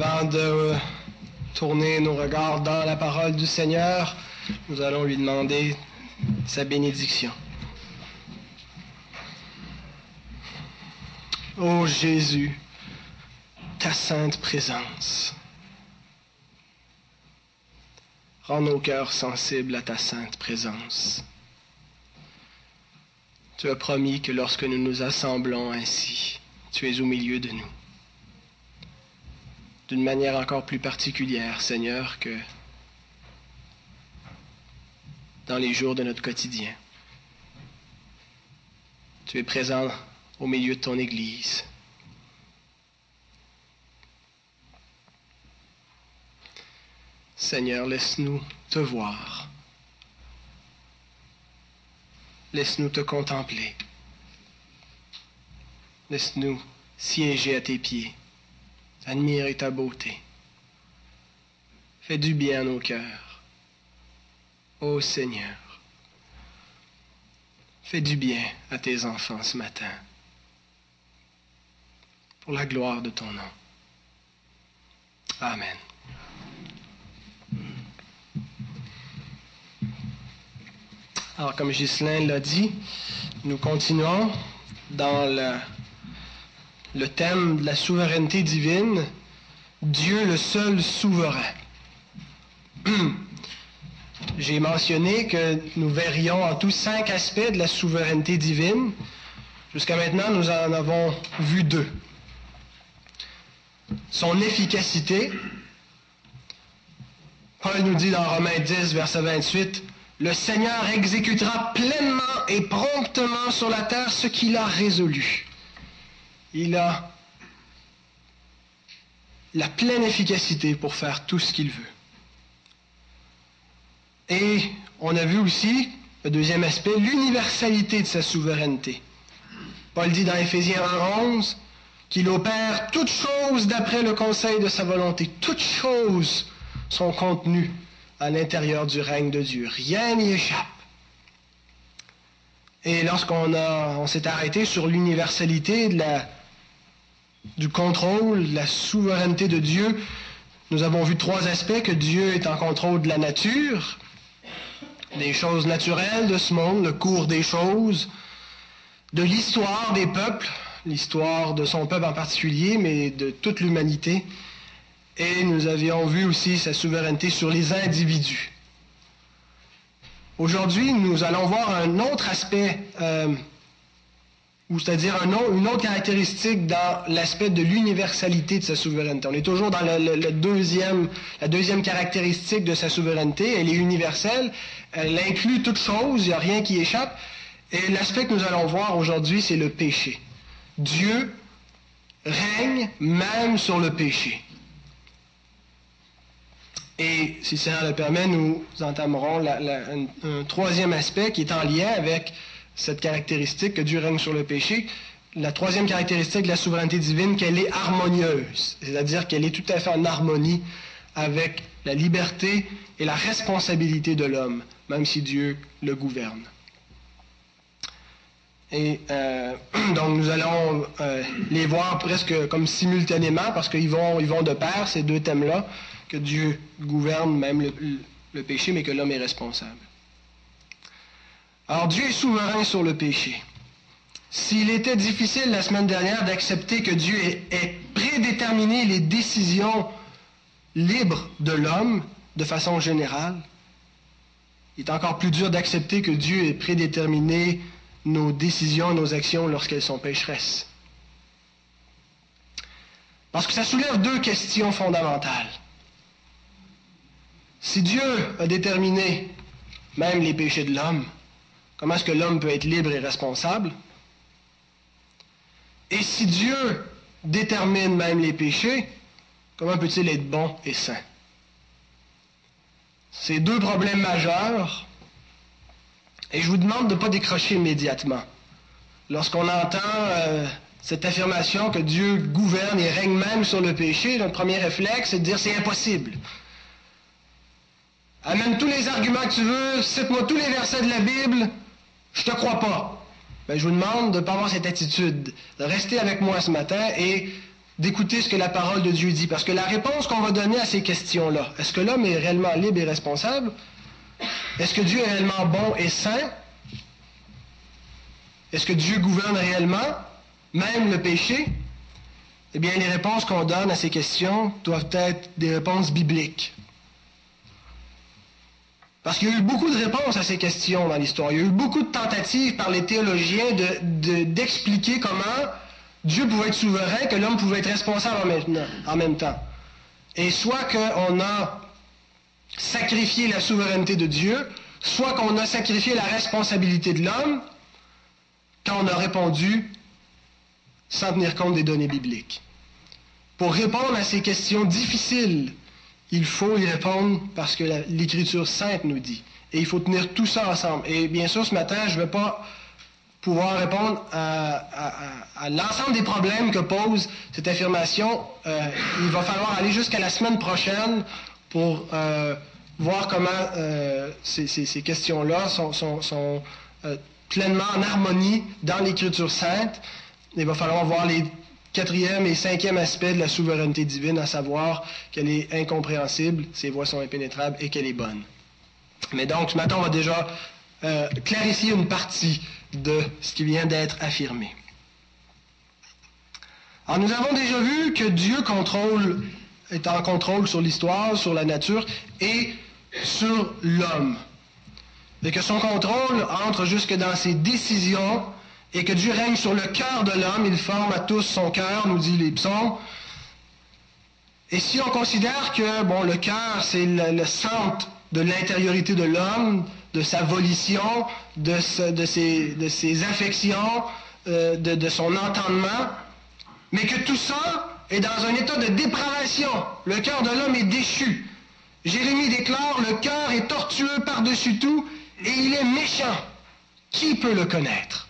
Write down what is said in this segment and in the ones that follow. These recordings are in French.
Avant de tourner nos regards dans la parole du Seigneur, nous allons lui demander sa bénédiction. Ô Jésus, ta sainte présence. Rends nos cœurs sensibles à ta sainte présence. Tu as promis que lorsque nous nous assemblons ainsi, tu es au milieu de nous. D'une manière encore plus particulière, Seigneur, que dans les jours de notre quotidien. Tu es présent au milieu de ton Église. Seigneur, laisse-nous te voir. Laisse-nous te contempler. Laisse-nous siéger à tes pieds, admirer ta beauté. Fais du bien à nos cœurs. Ô Seigneur, fais du bien à tes enfants ce matin, pour la gloire de ton nom. Amen. Alors, comme Ghislain l'a dit, nous continuons dans le, le thème de la souveraineté divine, Dieu le seul souverain. J'ai mentionné que nous verrions en tout cinq aspects de la souveraineté divine. Jusqu'à maintenant, nous en avons vu deux. Son efficacité. Paul nous dit dans Romains 10, verset 28, le Seigneur exécutera pleinement et promptement sur la terre ce qu'il a résolu. Il a la pleine efficacité pour faire tout ce qu'il veut. Et on a vu aussi, le deuxième aspect, l'universalité de sa souveraineté. Paul dit dans Éphésiens 1.11 qu'il opère toutes choses d'après le conseil de sa volonté. Toutes choses sont contenues à l'intérieur du règne de Dieu. Rien n'y échappe. Et lorsqu'on on s'est arrêté sur l'universalité du contrôle, de la souveraineté de Dieu, nous avons vu trois aspects, que Dieu est en contrôle de la nature, des choses naturelles de ce monde, le cours des choses, de l'histoire des peuples, l'histoire de son peuple en particulier, mais de toute l'humanité, et nous avions vu aussi sa souveraineté sur les individus. Aujourd'hui, nous allons voir un autre aspect, euh, ou c'est-à-dire une autre caractéristique dans l'aspect de l'universalité de sa souveraineté. On est toujours dans le, la deuxième caractéristique de sa souveraineté. Elle est universelle, elle inclut toute chose, il n'y a rien qui échappe. Et l'aspect que nous allons voir aujourd'hui, c'est le péché. Dieu règne même sur le péché. Et si ça le permet, nous entamerons un, troisième aspect qui est en lien avec cette caractéristique que Dieu règne sur le péché. La troisième caractéristique de la souveraineté divine, qu'elle est harmonieuse, c'est-à-dire qu'elle est tout à fait en harmonie avec la liberté et la responsabilité de l'homme, même si Dieu le gouverne. Et euh, donc nous allons euh, les voir presque comme simultanément parce qu'ils vont, ils vont de pair, ces deux thèmes-là que Dieu gouverne même le, péché, mais que l'homme est responsable. Alors Dieu est souverain sur le péché. S'il était difficile la semaine dernière d'accepter que Dieu ait, prédéterminé les décisions libres de l'homme de façon générale, il est encore plus dur d'accepter que Dieu ait prédéterminé nos décisions, nos actions lorsqu'elles sont pécheresses. Parce que ça soulève deux questions fondamentales. Si Dieu a déterminé même les péchés de l'homme, comment est-ce que l'homme peut être libre et responsable? Et si Dieu détermine même les péchés, comment peut-il être bon et saint? C'est deux problèmes majeurs. Et je vous demande de ne pas décrocher immédiatement. Lorsqu'on entend euh, cette affirmation que Dieu gouverne et règne même sur le péché, notre premier réflexe, c'est de dire c'est impossible. Amène tous les arguments que tu veux, cite-moi tous les versets de la Bible, je te crois pas. Ben, je vous demande de ne pas avoir cette attitude, de rester avec moi ce matin et d'écouter ce que la parole de Dieu dit. Parce que la réponse qu'on va donner à ces questions-là, est-ce que l'homme est réellement libre et responsable? Est-ce que Dieu est réellement bon et saint? Est-ce que Dieu gouverne réellement, même le péché? Eh bien, les réponses qu'on donne à ces questions doivent être des réponses bibliques. Parce qu'il y a eu beaucoup de réponses à ces questions dans l'histoire. Il y a eu beaucoup de tentatives par les théologiens d'expliquer de, comment Dieu pouvait être souverain, que l'homme pouvait être responsable en même, en même temps. Et soit qu'on a sacrifié la souveraineté de Dieu, soit qu'on a sacrifié la responsabilité de l'homme quand on a répondu sans tenir compte des données bibliques. Pour répondre à ces questions difficiles, il faut y répondre parce que l'Écriture sainte nous dit. Et il faut tenir tout ça ensemble. Et bien sûr, ce matin, je ne vais pas pouvoir répondre à, l'ensemble des problèmes que pose cette affirmation. Euh, il va falloir aller jusqu'à la semaine prochaine pour euh, voir comment euh, ces, questions-là sont, sont pleinement en harmonie dans l'Écriture sainte. Il va falloir voir les quatrième et cinquième aspects de la souveraineté divine, à savoir qu'elle est incompréhensible, ses voies sont impénétrables et qu'elle est bonne. Mais donc, ce matin, on va déjà euh, clarifier une partie de ce qui vient d'être affirmé. Alors, nous avons déjà vu que Dieu contrôle, est en contrôle sur l'histoire, sur la nature et sur l'homme. Et que son contrôle entre jusque dans ses décisions et que Dieu règne sur le cœur de l'homme, il forme à tous son cœur, nous dit les psaumes. Et si on considère que bon, le cœur, c'est le, centre de l'intériorité de l'homme, de sa volition, de, ses, affections, euh, de, de son entendement, mais que tout ça est dans un état de dépravation. Le cœur de l'homme est déchu. Jérémie déclare, le cœur est tortueux par-dessus tout et il est méchant. Qui peut le connaître?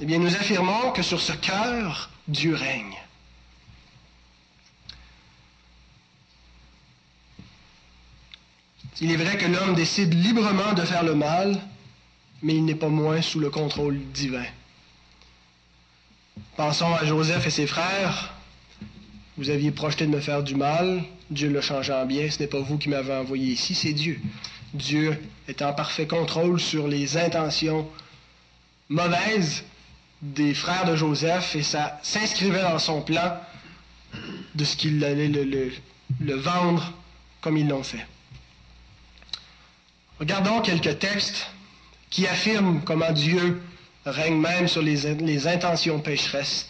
Eh bien, nous affirmons que sur ce cœur, Dieu règne. Il est vrai que l'homme décide librement de faire le mal, mais il n'est pas moins sous le contrôle divin. Pensons à Joseph et ses frères. Vous aviez projeté de me faire du mal, Dieu le changé en bien, ce n'est pas vous qui m'avez envoyé ici, c'est Dieu. Dieu est en parfait contrôle sur les intentions mauvaises des frères de Joseph et ça s'inscrivait dans son plan de ce qu'il allait le, vendre comme ils l'ont fait. Regardons quelques textes qui affirment comment Dieu règne même sur les, intentions pécheresses,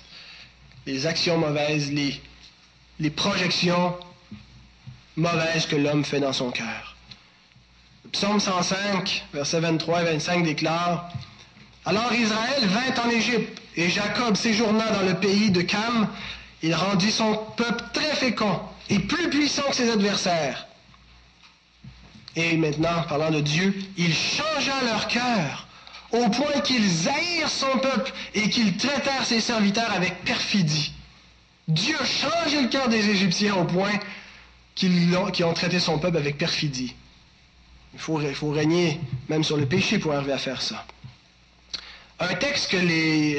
les actions mauvaises, les, les projections mauvaises que l'homme fait dans son cœur. psaume 105, versets 23 et 25 déclare alors Israël vint en Égypte, et Jacob séjourna dans le pays de Cam. Il rendit son peuple très fécond et plus puissant que ses adversaires. Et maintenant, parlant de Dieu, il changea leur cœur au point qu'ils haïrent son peuple et qu'ils traitèrent ses serviteurs avec perfidie. Dieu a changé le cœur des Égyptiens au point qu'ils ont, traité son peuple avec perfidie. Il faut régner même sur le péché pour arriver à faire ça. Un texte que les,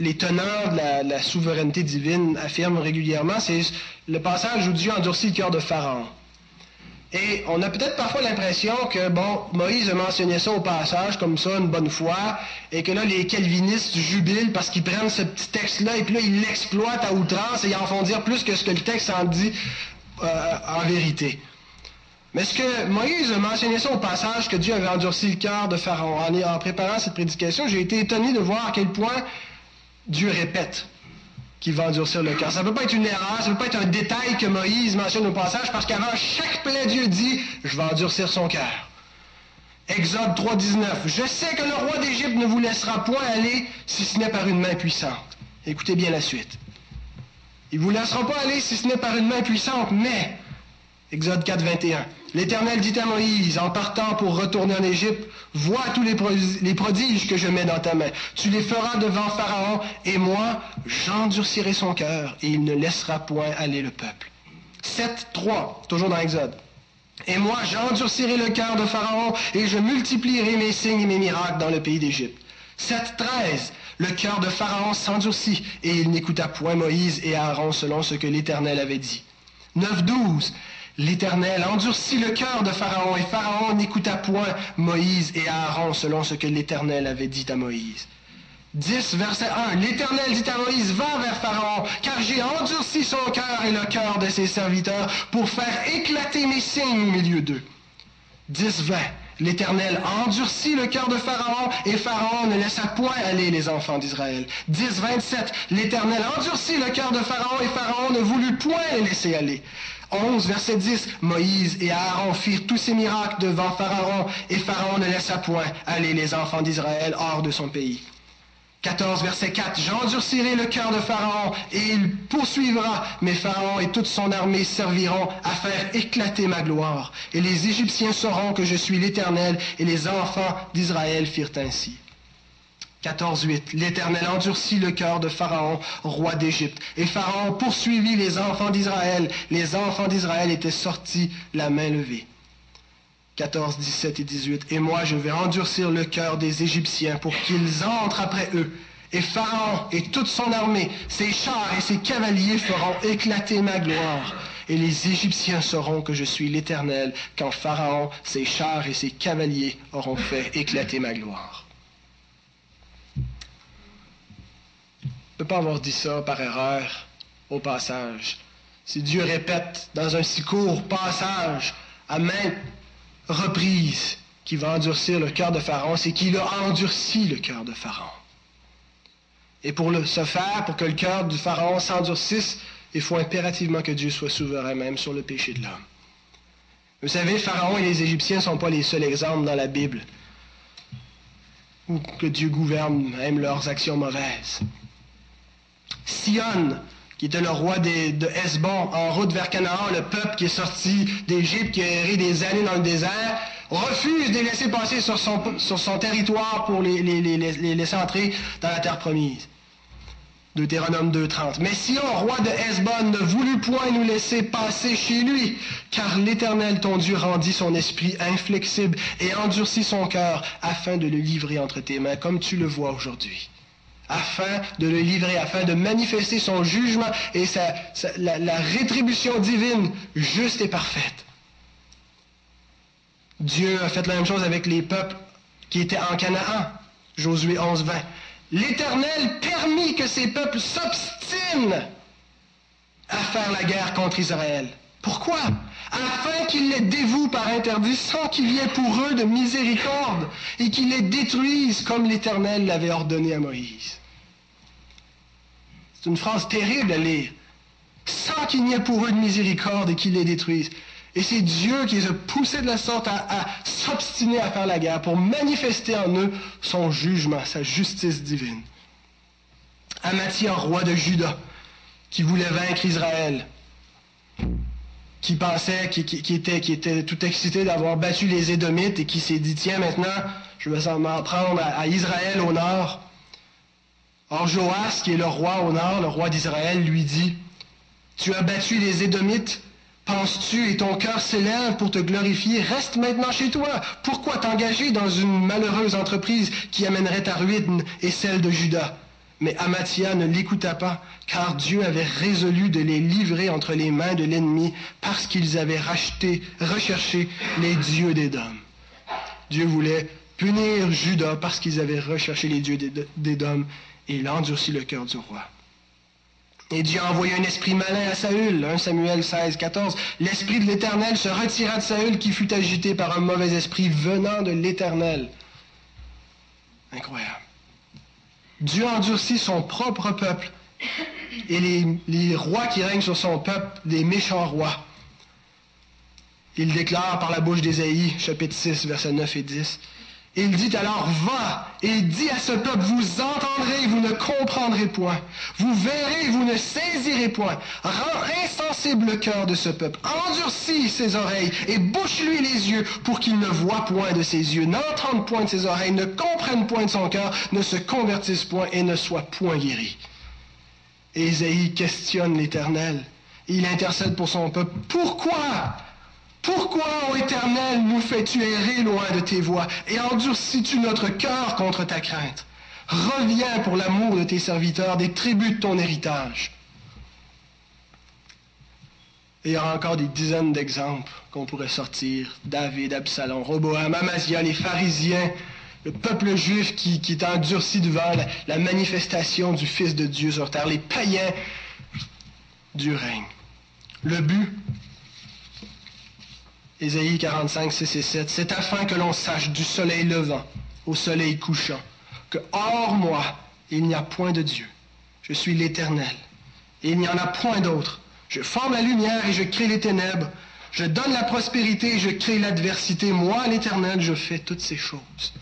euh, teneurs de la, souveraineté divine affirment régulièrement, c'est le passage où Dieu endurcit le cœur de Pharaon. Et on a peut-être parfois l'impression que, bon, Moïse a mentionné ça au passage, comme ça, une bonne fois, et que là, les calvinistes jubilent parce qu'ils prennent ce petit texte-là, et puis là, ils l'exploitent à outrance, et ils en font dire plus que ce que le texte en dit euh, en vérité. Mais est-ce que Moïse a mentionné ça au passage que Dieu avait endurci le cœur de Pharaon? En, préparant cette prédication, j'ai été étonné de voir à quel point Dieu répète qu'il va endurcir le cœur. Ça ne peut pas être une erreur, ça ne peut pas être un détail que Moïse mentionne au passage, parce qu'avant chaque plaie, Dieu dit, je vais endurcir son cœur. Exode 3.19. Je sais que le roi d'Égypte ne vous laissera point aller si ce n'est par une main puissante. Écoutez bien la suite. Il ne vous laissera pas aller si ce n'est par une main puissante, mais Exode 4, 21. L'Éternel dit à Moïse, en partant pour retourner en Égypte, vois tous les, prodiges que je mets dans ta main. Tu les feras devant Pharaon, et moi, j'endurcirai son cœur, et il ne laissera point aller le peuple. 7, 3, toujours dans Exode. Et moi, j'endurcirai le cœur de Pharaon, et je multiplierai mes signes et mes miracles dans le pays d'Égypte. 7, 13. le cœur de Pharaon s'endurcit, et il n'écouta point Moïse et Aaron selon ce que l'Éternel avait dit. 9.12. L'Éternel endurcit le cœur de Pharaon, et Pharaon n'écouta point Moïse et Aaron selon ce que l'Éternel avait dit à Moïse. 10, verset 1. L'Éternel dit à Moïse, va vers Pharaon, car j'ai endurci son cœur et le cœur de ses serviteurs pour faire éclater mes signes au milieu d'eux. 10, 20. L'Éternel endurcit le cœur de Pharaon, et Pharaon ne laissa point aller les enfants d'Israël. 10, 27. L'Éternel endurcit le cœur de Pharaon, et Pharaon ne voulut point les laisser aller. 11, verset 10. Moïse et Aaron firent tous ces miracles devant Pharaon, et Pharaon ne laissa point aller les enfants d'Israël hors de son pays. 14, verset 4. J'endurcirai le cœur de Pharaon et il poursuivra, mais Pharaon et toute son armée serviront à faire éclater ma gloire. Et les Égyptiens sauront que je suis l'Éternel et les enfants d'Israël firent ainsi. 14, 8. L'Éternel endurcit le cœur de Pharaon, roi d'Égypte. Et Pharaon poursuivit les enfants d'Israël. Les enfants d'Israël étaient sortis la main levée. 14, 17 et 18. Et moi, je vais endurcir le cœur des Égyptiens pour qu'ils entrent après eux. Et Pharaon et toute son armée, ses chars et ses cavaliers feront éclater ma gloire. Et les Égyptiens sauront que je suis l'Éternel quand Pharaon, ses chars et ses cavaliers auront fait éclater ma gloire. Ne peux pas avoir dit ça par erreur au passage. Si Dieu répète dans un si court passage à maintes reprise qui va endurcir le cœur de Pharaon, c'est qu'il a endurci le cœur de Pharaon. Et pour le, ce faire, pour que le cœur du Pharaon s'endurcisse, il faut impérativement que Dieu soit souverain même sur le péché de l'homme. Vous savez, Pharaon et les Égyptiens ne sont pas les seuls exemples dans la Bible où que Dieu gouverne même leurs actions mauvaises. Sion, qui était le roi de Hesbon, en route vers Canaan, le peuple qui est sorti d'Égypte, qui a erré des années dans le désert, refuse de les laisser passer sur son, territoire pour les, laisser entrer dans la terre promise. Deutéronome 2.30. Mais Sion, roi de Hesbon, ne voulut point nous laisser passer chez lui, car l'Éternel ton Dieu rendit son esprit inflexible et endurcit son cœur afin de le livrer entre tes mains, comme tu le vois aujourd'hui afin de le livrer, afin de manifester son jugement et la, rétribution divine juste et parfaite. Dieu a fait la même chose avec les peuples qui étaient en Canaan. Josué 11, 20. L'Éternel permit que ces peuples s'obstinent à faire la guerre contre Israël. Pourquoi? Afin qu'il les dévoue par interdit sans qu'il y ait pour eux de miséricorde et qu'il les détruise comme l'Éternel l'avait ordonné à Moïse. C'est une phrase terrible à lire. Sans qu'il n'y ait pour eux de miséricorde et qu'ils les détruisent. Et c'est Dieu qui les a poussés de la sorte à, s'obstiner à faire la guerre pour manifester en eux son jugement, sa justice divine. Amathia, roi de Juda, qui voulait vaincre Israël, qui pensait, qui, était, qui était tout excité d'avoir battu les Édomites et qui s'est dit, tiens, maintenant, je vais m'en prendre à Israël au nord. Or Joas, qui est le roi au nord, le roi d'Israël, lui dit, Tu as battu les Édomites, penses-tu, et ton cœur s'élève pour te glorifier, reste maintenant chez toi. Pourquoi t'engager dans une malheureuse entreprise qui amènerait ta ruine et celle de Judas mais Amathia ne l'écouta pas, car Dieu avait résolu de les livrer entre les mains de l'ennemi parce qu'ils avaient racheté, recherché les dieux d'Édom. Dieu voulait punir Judas parce qu'ils avaient recherché les dieux d'Édom et il endurcit le cœur du roi. Et Dieu a envoyé un esprit malin à Saül, 1 Samuel 16, 14. L'esprit de l'Éternel se retira de Saül qui fut agité par un mauvais esprit venant de l'Éternel. Incroyable. Dieu endurcit son propre peuple et les, les, rois qui règnent sur son peuple, des méchants rois. Il déclare par la bouche d'Ésaïe, chapitre 6, versets 9 et 10. Il dit alors, va et dis à ce peuple, vous entendrez, vous ne comprendrez point. Vous verrez, vous ne saisirez point. Rends insensible le cœur de ce peuple. Endurcis ses oreilles et bouche-lui les yeux pour qu'il ne voie point de ses yeux, n'entende point de ses oreilles, ne comprenne point de son cœur, ne se convertisse point et ne soit point guéri. Ésaïe questionne l'Éternel. Il intercède pour son peuple. Pourquoi pourquoi, ô Éternel, nous fais-tu errer loin de tes voies et endurcis-tu notre cœur contre ta crainte? Reviens pour l'amour de tes serviteurs des tribus de ton héritage. Et il y aura encore des dizaines d'exemples qu'on pourrait sortir. David, Absalom, Roboam, Amazia, les pharisiens, le peuple juif qui, qui est endurci devant la, manifestation du Fils de Dieu sur terre, les païens du règne. Le but, Ésaïe 45, 6 et 7, c'est afin que l'on sache du soleil levant au soleil couchant que hors moi, il n'y a point de Dieu. Je suis l'Éternel, et il n'y en a point d'autre. Je forme la lumière et je crée les ténèbres. Je donne la prospérité et je crée l'adversité. Moi, l'Éternel, je fais toutes ces choses.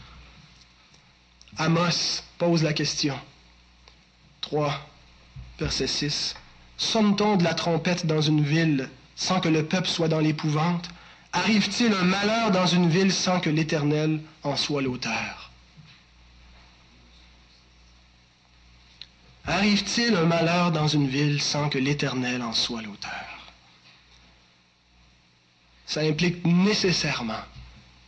Amos pose la question. 3, verset 6. Sonne-t-on de la trompette dans une ville sans que le peuple soit dans l'épouvante? Arrive-t-il un malheur dans une ville sans que l'Éternel en soit l'auteur? Arrive-t-il un malheur dans une ville sans que l'Éternel en soit l'auteur? Ça implique nécessairement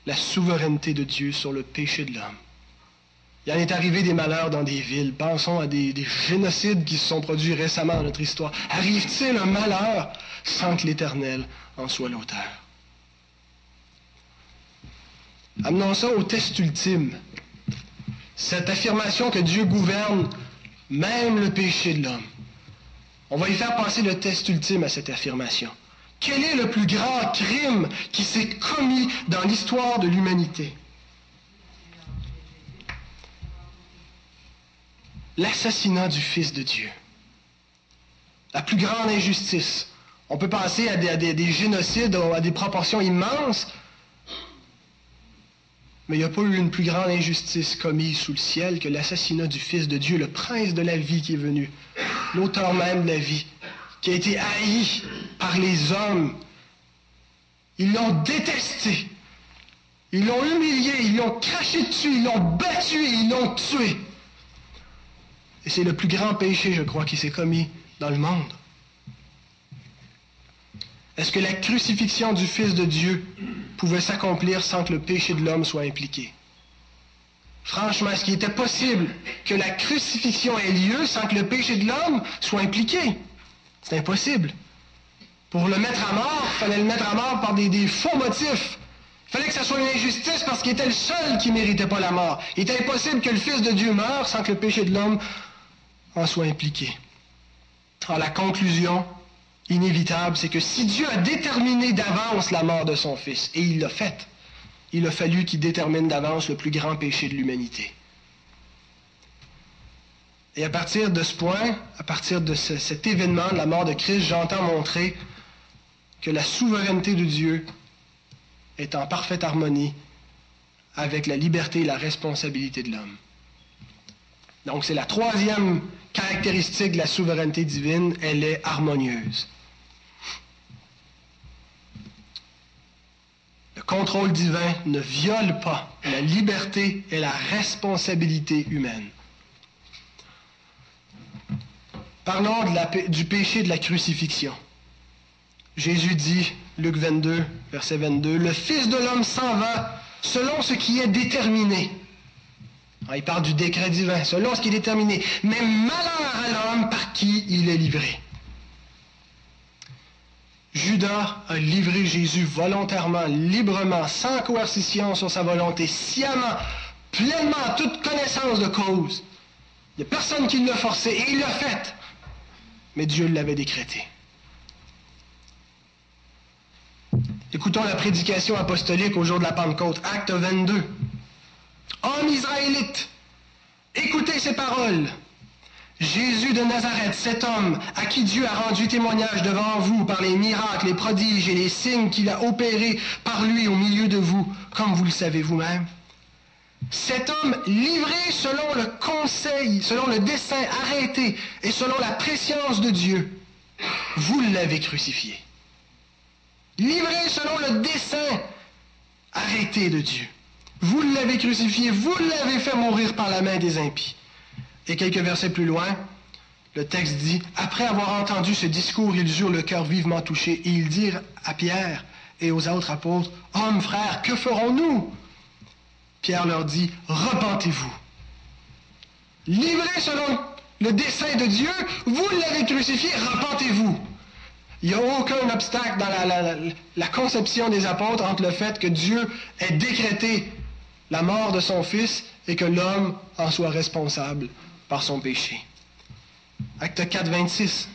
la souveraineté de Dieu sur le péché de l'homme. Il en est arrivé des malheurs dans des villes. Pensons à des, génocides qui se sont produits récemment dans notre histoire. Arrive-t-il un malheur sans que l'Éternel en soit l'auteur? Amenons ça au test ultime. Cette affirmation que Dieu gouverne même le péché de l'homme. On va y faire passer le test ultime à cette affirmation. Quel est le plus grand crime qui s'est commis dans l'histoire de l'humanité? L'assassinat du Fils de Dieu. La plus grande injustice. On peut penser à des, à des génocides à des proportions immenses, mais il n'y a pas eu une plus grande injustice commise sous le ciel que l'assassinat du Fils de Dieu, le prince de la vie qui est venu, l'auteur même de la vie, qui a été haï par les hommes. Ils l'ont détesté. Ils l'ont humilié, ils l'ont craché dessus, ils l'ont battu ils l'ont tué. Et c'est le plus grand péché, je crois, qui s'est commis dans le monde. Est-ce que la crucifixion du Fils de Dieu pouvait s'accomplir sans que le péché de l'homme soit impliqué? Franchement, est-ce qu'il était possible que la crucifixion ait lieu sans que le péché de l'homme soit impliqué? C'est impossible. Pour le mettre à mort, il fallait le mettre à mort par des, faux motifs. Il fallait que ce soit une injustice parce qu'il était le seul qui ne méritait pas la mort. Il était impossible que le Fils de Dieu meure sans que le péché de l'homme en soit impliqué. Alors la conclusion, inévitable, c'est que si Dieu a déterminé d'avance la mort de son Fils, et il l'a fait, il a fallu qu'il détermine d'avance le plus grand péché de l'humanité. Et à partir de ce point, à partir de cet événement, la mort de Christ, j'entends montrer que la souveraineté de Dieu est en parfaite harmonie avec la liberté et la responsabilité de l'homme. Donc c'est la troisième caractéristique de la souveraineté divine, elle est harmonieuse. Contrôle divin ne viole pas la liberté et la responsabilité humaine. Parlons du péché de la crucifixion. Jésus dit, Luc 22, verset 22, Le Fils de l'homme s'en va selon ce qui est déterminé. Il parle du décret divin, selon ce qui est déterminé. Mais malheur à l'homme par qui il est livré. Judas a livré Jésus volontairement, librement, sans coercition sur sa volonté, sciemment, pleinement, toute connaissance de cause. Il n'y a personne qui l'a forcé et il l'a fait. Mais Dieu l'avait décrété. Écoutons la prédication apostolique au jour de la Pentecôte, acte 22. Hommes israélites, écoutez ces paroles. Jésus de Nazareth, cet homme à qui Dieu a rendu témoignage devant vous par les miracles, les prodiges et les signes qu'il a opérés par lui au milieu de vous, comme vous le savez vous-même. Cet homme livré selon le conseil, selon le dessein arrêté et selon la préscience de Dieu, vous l'avez crucifié. Livré selon le dessein arrêté de Dieu. Vous l'avez crucifié, vous l'avez fait mourir par la main des impies. Et quelques versets plus loin, le texte dit, après avoir entendu ce discours, ils eurent le cœur vivement touché. Et ils dirent à Pierre et aux autres apôtres, Hommes, frères, que ferons-nous? Pierre leur dit, Repentez-vous. Livré selon le dessein de Dieu, vous l'avez crucifié, repentez-vous. Il n'y a aucun obstacle dans la, conception des apôtres entre le fait que Dieu ait décrété la mort de son Fils et que l'homme en soit responsable par son péché. Acte 4, 26.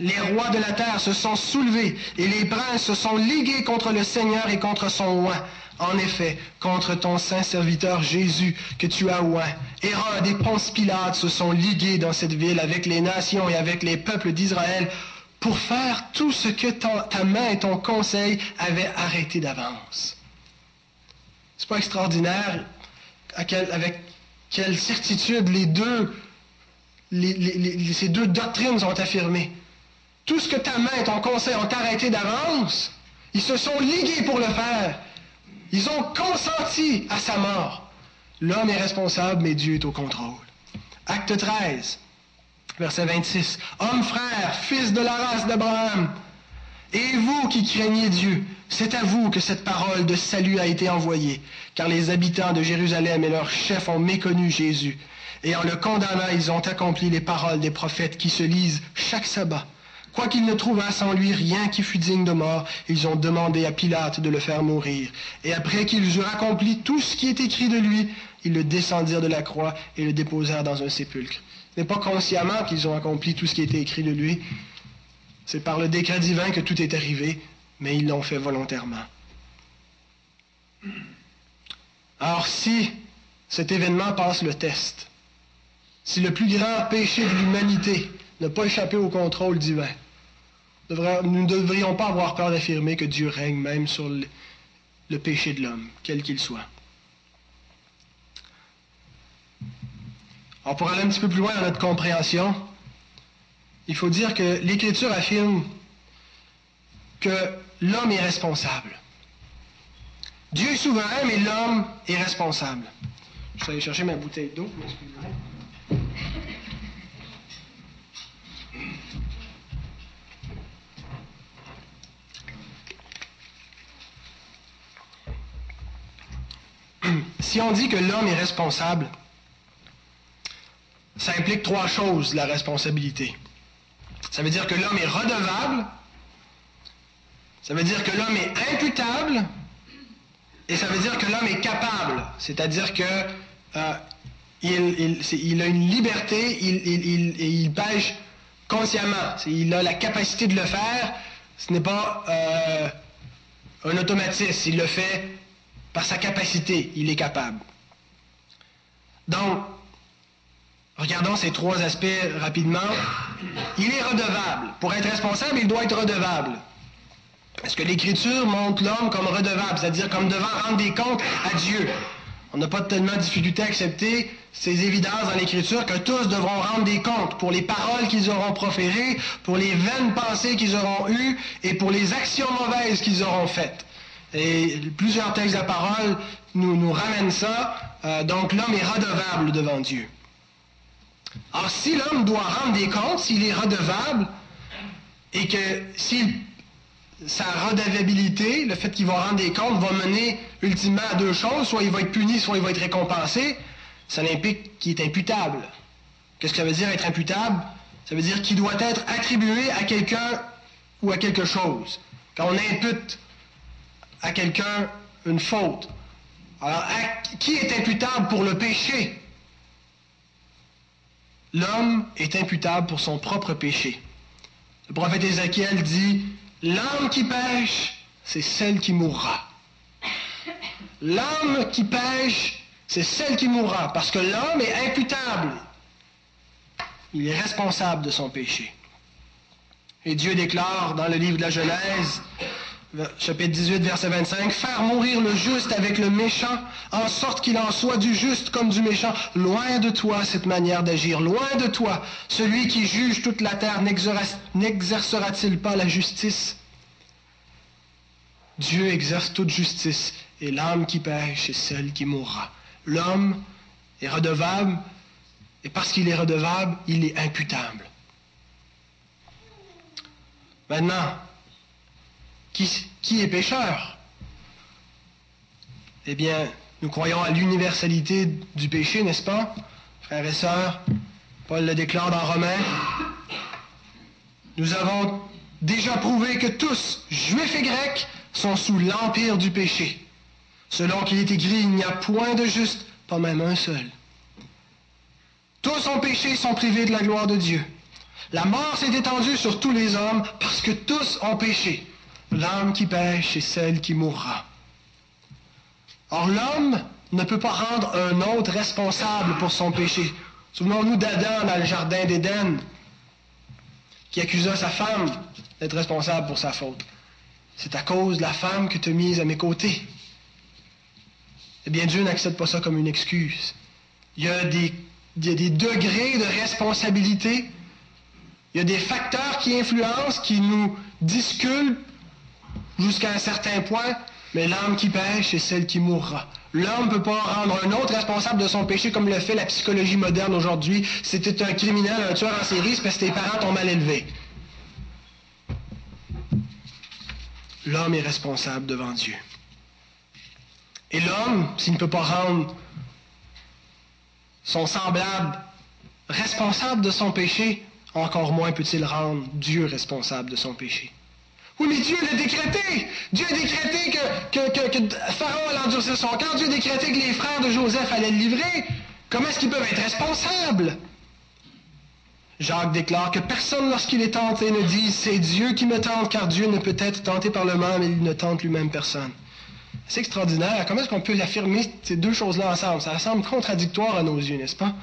Les rois de la terre se sont soulevés et les princes se sont ligués contre le Seigneur et contre son roi. En effet, contre ton saint serviteur Jésus que tu as oint. Hérode et Ponce Pilate se sont ligués dans cette ville avec les nations et avec les peuples d'Israël pour faire tout ce que ta main et ton conseil avaient arrêté d'avance. C'est pas extraordinaire avec quelle certitude ces deux doctrines sont affirmées. Tout ce que ta main et ton conseil ont arrêté d'avance, ils se sont ligués pour le faire. Ils ont consenti à sa mort. L'homme est responsable, mais Dieu est au contrôle. Acte 13, verset 26. Homme frère, fils de la race d'Abraham, et vous qui craignez Dieu, c'est à vous que cette parole de salut a été envoyée, car les habitants de Jérusalem et leurs chefs ont méconnu Jésus, et en le condamnant, ils ont accompli les paroles des prophètes qui se lisent chaque sabbat. Quoiqu'ils ne trouvassent en lui rien qui fût digne de mort, ils ont demandé à Pilate de le faire mourir. Et après qu'ils eurent accompli tout ce qui est écrit de lui, ils le descendirent de la croix et le déposèrent dans un sépulcre. Ce n'est pas consciemment qu'ils ont accompli tout ce qui était écrit de lui. C'est par le décret divin que tout est arrivé, mais ils l'ont fait volontairement. Alors si cet événement passe le test, si le plus grand péché de l'humanité n'a pas échappé au contrôle divin, nous ne devrions pas avoir peur d'affirmer que Dieu règne même sur le, péché de l'homme, quel qu'il soit. Alors pour aller un petit peu plus loin dans notre compréhension, il faut dire que l'Écriture affirme que l'homme est responsable. Dieu est souverain, mais l'homme est responsable. Je vais aller chercher ma bouteille d'eau. Si on dit que l'homme est responsable, ça implique trois choses, la responsabilité. Ça veut dire que l'homme est redevable, ça veut dire que l'homme est imputable, et ça veut dire que l'homme est capable. C'est-à-dire que euh, a une liberté, il, il, pêche consciemment. Il a la capacité de le faire. Ce n'est pas euh, un automatisme. Il le fait par sa capacité. Il est capable. Donc, Regardons ces trois aspects rapidement. Il est redevable. Pour être responsable, il doit être redevable. Est-ce que l'Écriture montre l'homme comme redevable, c'est-à-dire comme devant rendre des comptes à Dieu? On n'a pas tellement de difficulté à accepter ces évidences dans l'Écriture que tous devront rendre des comptes pour les paroles qu'ils auront proférées, pour les vaines pensées qu'ils auront eues et pour les actions mauvaises qu'ils auront faites. Et plusieurs textes de la parole nous, nous ramènent ça. Euh, donc l'homme est redevable devant Dieu. Alors, si l'homme doit rendre des comptes, s'il est redevable, et que si sa redevabilité, le fait qu'il va rendre des comptes, va mener ultimement à deux choses, soit il va être puni, soit il va être récompensé, ça implique qu'il est imputable. Qu'est-ce que ça veut dire être imputable? Ça veut dire qu'il doit être attribué à quelqu'un ou à quelque chose. Quand on impute à quelqu'un une faute, alors qui est imputable pour le péché? L'homme est imputable pour son propre péché. Le prophète Ézéchiel dit, l'homme qui pêche, c'est celle qui mourra. L'homme qui pêche, c'est celle qui mourra, parce que l'homme est imputable. Il est responsable de son péché. Et Dieu déclare dans le livre de la Genèse, chapitre 18, verset 25, faire mourir le juste avec le méchant, en sorte qu'il en soit du juste comme du méchant. Loin de toi cette manière d'agir, loin de toi. Celui qui juge toute la terre n'exercera-t-il pas la justice? Dieu exerce toute justice, et l'âme qui pêche est celle qui mourra. L'homme est redevable, et parce qu'il est redevable, il est imputable. Maintenant, qui, est pécheur Eh bien, nous croyons à l'universalité du péché, n'est-ce pas? Frères et sœurs, Paul le déclare dans Romains, nous avons déjà prouvé que tous, juifs et grecs, sont sous l'empire du péché. Selon qu'il est écrit, il n'y a point de juste, pas même un seul. Tous ont péché et sont privés de la gloire de Dieu. La mort s'est étendue sur tous les hommes parce que tous ont péché. L'homme qui pêche est celle qui mourra. Or l'homme ne peut pas rendre un autre responsable pour son péché. Souvenons-nous d'Adam dans le jardin d'Éden, qui accusa sa femme d'être responsable pour sa faute. C'est à cause de la femme que tu as mise à mes côtés. Eh bien, Dieu n'accepte pas ça comme une excuse. Il y a des degrés de responsabilité. Il y a des facteurs qui influencent, qui nous disculpent jusqu'à un certain point, mais l'âme qui pêche est celle qui mourra. L'homme ne peut pas rendre un autre responsable de son péché comme le fait la psychologie moderne aujourd'hui. C'était un criminel, un tueur en série, c'est parce que tes parents t'ont mal élevé. L'homme est responsable devant Dieu. Et l'homme, s'il ne peut pas rendre son semblable responsable de son péché, encore moins peut-il rendre Dieu responsable de son péché. Oui, mais Dieu l'a décrété. Dieu a décrété que, que, que, Pharaon allait endurcir son cœur. Dieu a décrété que les frères de Joseph allaient le livrer. Comment est-ce qu'ils peuvent être responsables? Jacques déclare que personne, lorsqu'il est tenté, ne dit c'est Dieu qui me tente, car Dieu ne peut être tenté par le mal, mais il ne tente lui-même personne. C'est extraordinaire. Comment est-ce qu'on peut affirmer ces deux choses-là ensemble? Ça semble contradictoire à nos yeux, n'est-ce pas?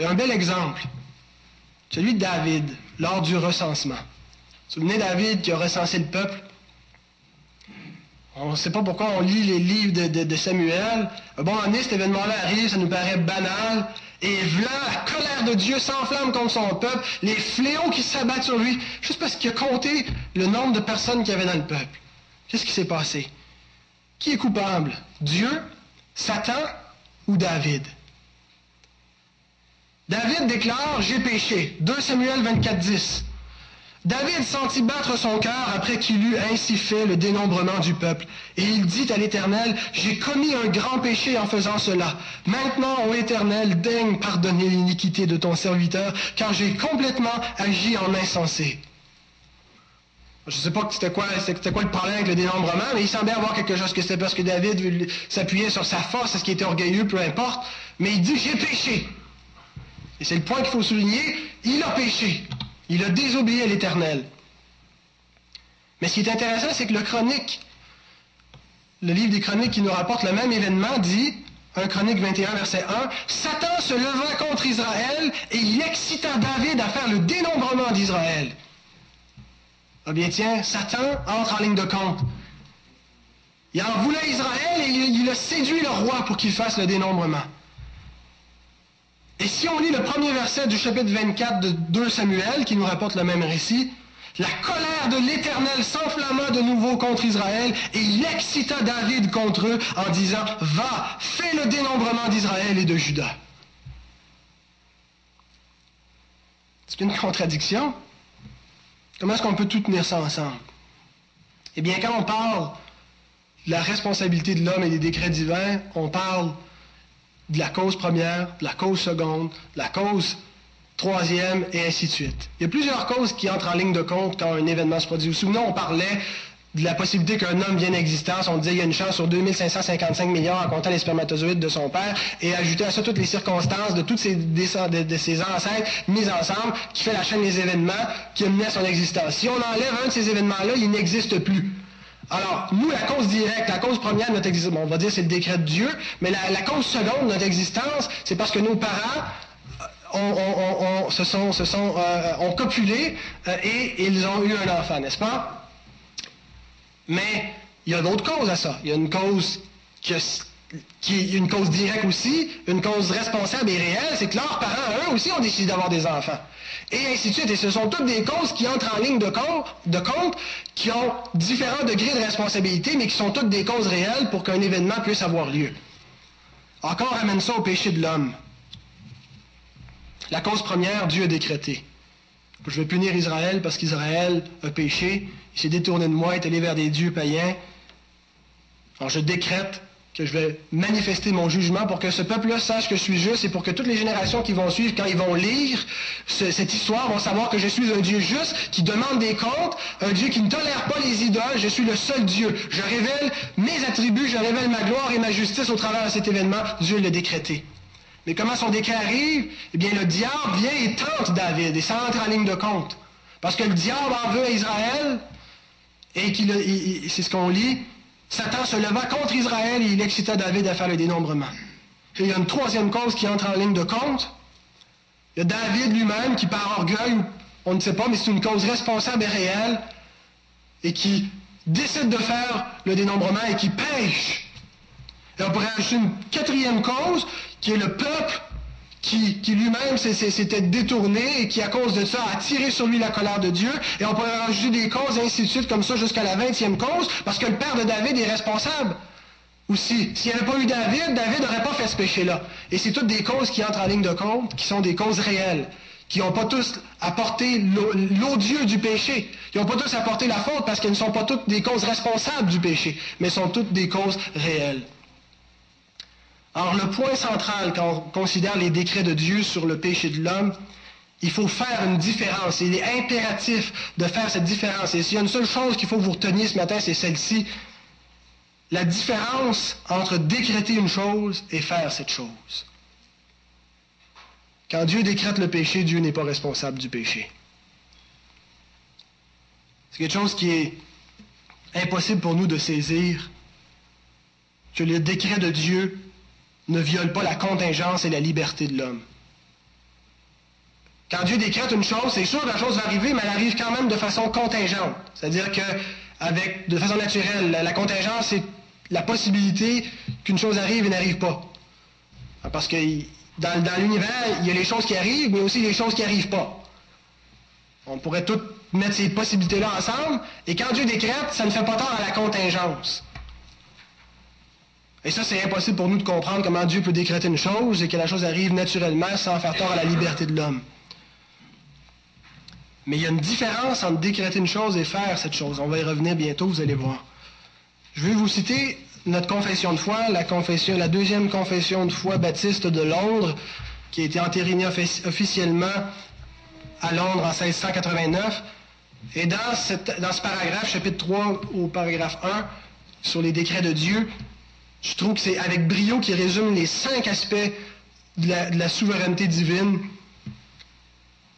un bel exemple, celui de David, lors du recensement. Souvenez David qui a recensé le peuple. On ne sait pas pourquoi on lit les livres de, Samuel. Bon, année, cet événement-là arrive, ça nous paraît banal. Et voilà, la colère de Dieu s'enflamme contre son peuple, les fléaux qui s'abattent sur lui, juste parce qu'il a compté le nombre de personnes qu'il y avait dans le peuple. Qu'est-ce qui s'est passé? Qui est coupable? Dieu, Satan ou David? David déclare, j'ai péché. 2 Samuel 24, 10. David sentit battre son cœur après qu'il eut ainsi fait le dénombrement du peuple. Et il dit à l'Éternel, J'ai commis un grand péché en faisant cela. Maintenant, ô Éternel, daigne pardonner l'iniquité de ton serviteur, car j'ai complètement agi en insensé. Je ne sais pas c'était quoi, le problème avec le dénombrement, mais il semblait avoir quelque chose que c'était parce que David s'appuyait sur sa force, ce qui était orgueilleux, peu importe. Mais il dit, j'ai péché. Et c'est le point qu'il faut souligner, il a péché. Il a désobéi à l'Éternel. Mais ce qui est intéressant, c'est que le chronique, le livre des chroniques qui nous rapporte le même événement, dit, 1 Chronique 21, verset 1, Satan se leva contre Israël et il excita David à faire le dénombrement d'Israël. Ah bien tiens, Satan entre en ligne de compte. Il en voulait Israël et il a séduit le roi pour qu'il fasse le dénombrement. Et si on lit le premier verset du chapitre 24 de 2 Samuel, qui nous rapporte le même récit, la colère de l'Éternel s'enflamma de nouveau contre Israël et il excita David contre eux en disant, Va, fais le dénombrement d'Israël et de Juda. C'est une contradiction. Comment est-ce qu'on peut tout tenir ça ensemble? Eh bien, quand on parle de la responsabilité de l'homme et des décrets divins, on parle de la cause première, de la cause seconde, de la cause troisième, et ainsi de suite. Il y a plusieurs causes qui entrent en ligne de compte quand un événement se produit. Souvenez, on parlait de la possibilité qu'un homme vienne existence. On disait qu'il y a une chance sur 2555 millions en comptant les spermatozoïdes de son père, et ajouter à ça toutes les circonstances de tous ses ancêtres mises ensemble, qui fait la chaîne des événements qui amenait à son existence. Si on enlève un de ces événements-là, il n'existe plus. Alors, nous, la cause directe, la cause première de notre existence, on va dire c'est le décret de Dieu, mais la, cause seconde de notre existence, c'est parce que nos parents ont, se sont, euh, ont copulé euh, et ils ont eu un enfant, n'est-ce pas? Mais il y a d'autres causes à ça. Il y a une cause qui, qui est une cause directe aussi, une cause responsable et réelle, c'est que leurs parents, eux aussi, ont décidé d'avoir des enfants et ainsi de suite. Et ce sont toutes des causes qui entrent en ligne de compte, qui ont différents degrés de responsabilité, mais qui sont toutes des causes réelles pour qu'un événement puisse avoir lieu. Encore ramène ça au péché de l'homme. La cause première, Dieu a décrété. Je vais punir Israël parce qu'Israël a péché, il s'est détourné de moi, est allé vers des dieux païens. Alors je décrète que je vais manifester mon jugement pour que ce peuple-là sache que je suis juste et pour que toutes les générations qui vont suivre, quand ils vont lire cette histoire, vont savoir que je suis un Dieu juste qui demande des comptes, un Dieu qui ne tolère pas les idoles, je suis le seul Dieu. Je révèle mes attributs, je révèle ma gloire et ma justice au travers de cet événement. Dieu l'a décrété. Mais comment son décret arrive? Eh bien, le diable vient et tente David et ça entre en ligne de compte. Parce que le diable en veut à Israël et c'est ce qu'on lit, Satan se leva contre Israël et il excita David à faire le dénombrement. Et il y a une troisième cause qui entre en ligne de compte. Il y a David lui-même qui, par orgueil, on ne sait pas, mais c'est une cause responsable et réelle, et qui décide de faire le dénombrement et qui pêche. Et on pourrait ajouter une quatrième cause, qui est le peuple qui, lui-même s'était détourné et qui, à cause de ça, a tiré sur lui la colère de Dieu. Et on pourrait rajouter des causes, et ainsi de suite, comme ça, jusqu'à la vingtième cause, parce que le père de David est responsable. Aussi, s'il n'y avait pas eu David, David n'aurait pas fait ce péché-là. Et c'est toutes des causes qui entrent en ligne de compte, qui sont des causes réelles, qui n'ont pas tous apporté l'odieux du péché, qui n'ont pas tous apporté la faute, parce qu'elles ne sont pas toutes des causes responsables du péché, mais sont toutes des causes réelles. Alors le point central quand on considère les décrets de Dieu sur le péché de l'homme, il faut faire une différence. Il est impératif de faire cette différence. Et s'il y a une seule chose qu'il faut que vous reteniez ce matin, c'est celle-ci. La différence entre décréter une chose et faire cette chose. Quand Dieu décrète le péché, Dieu n'est pas responsable du péché. C'est quelque chose qui est impossible pour nous de saisir, que le décret de Dieu ne viole pas la contingence et la liberté de l'homme. Quand Dieu décrète une chose, c'est sûr que la chose va arriver, mais elle arrive quand même de façon contingente. C'est-à-dire que, de façon naturelle, la, contingence, c'est la possibilité qu'une chose arrive et n'arrive pas. Parce que dans, dans l'univers, il y a les choses qui arrivent, mais aussi les choses qui n'arrivent pas. On pourrait toutes mettre ces possibilités-là ensemble, et quand Dieu décrète, ça ne fait pas tort à la contingence. Et ça, c'est impossible pour nous de comprendre comment Dieu peut décréter une chose et que la chose arrive naturellement sans faire tort à la liberté de l'homme. Mais il y a une différence entre décréter une chose et faire cette chose. On va y revenir bientôt, vous allez voir. Je vais vous citer notre confession de foi, la, deuxième confession de foi baptiste de Londres, qui a été entérinée officiellement à Londres en 1689. Et dans, dans ce paragraphe, chapitre 3 au paragraphe 1, sur les décrets de Dieu, je trouve que c'est avec brio qui résume les cinq aspects de la, souveraineté divine.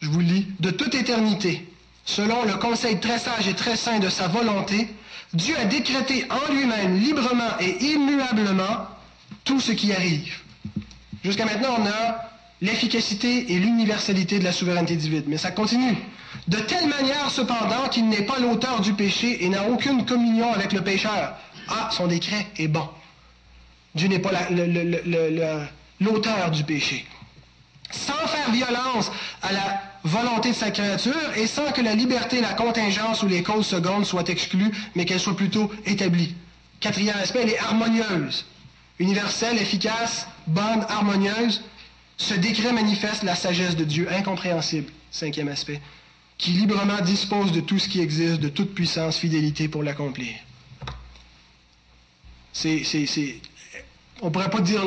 Je vous lis. De toute éternité, selon le conseil très sage et très saint de sa volonté, Dieu a décrété en lui-même, librement et immuablement, tout ce qui arrive. Jusqu'à maintenant, on a l'efficacité et l'universalité de la souveraineté divine. Mais ça continue. De telle manière, cependant, qu'il n'est pas l'auteur du péché et n'a aucune communion avec le pécheur. Ah, son décret est bon. Dieu n'est pas l'auteur du péché. Sans faire violence à la volonté de sa créature et sans que la liberté, la contingence ou les causes secondes soient exclues, mais qu'elles soient plutôt établies. Quatrième aspect, elle est harmonieuse. Universelle, efficace, bonne, harmonieuse. Ce décret manifeste la sagesse de Dieu, incompréhensible. Cinquième aspect, qui librement dispose de tout ce qui existe, de toute puissance, fidélité pour l'accomplir. C'est on pourrait pas dire,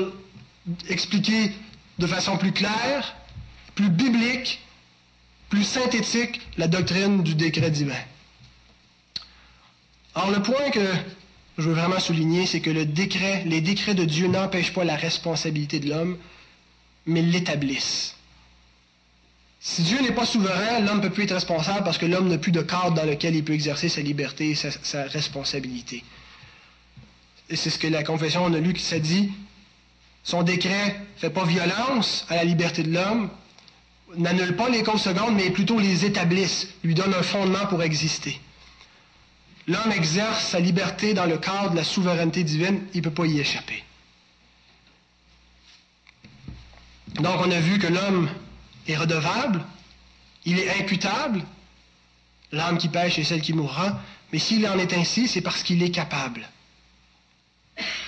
expliquer de façon plus claire, plus biblique, plus synthétique la doctrine du décret divin. Alors le point que je veux vraiment souligner, c'est que les décrets de Dieu n'empêchent pas la responsabilité de l'homme, mais l'établissent. Si Dieu n'est pas souverain, l'homme ne peut plus être responsable parce que l'homme n'a plus de cadre dans lequel il peut exercer sa liberté et sa responsabilité et c'est ce que la confession, on a lu qui s'est dit, son décret ne fait pas violence à la liberté de l'homme, n'annule pas les causes secondes, mais plutôt les établisse, lui donne un fondement pour exister. L'homme exerce sa liberté dans le cadre de la souveraineté divine, il ne peut pas y échapper. Donc on a vu que l'homme est redevable, il est imputable, l'âme qui pêche est celle qui mourra, mais s'il en est ainsi, c'est parce qu'il est capable.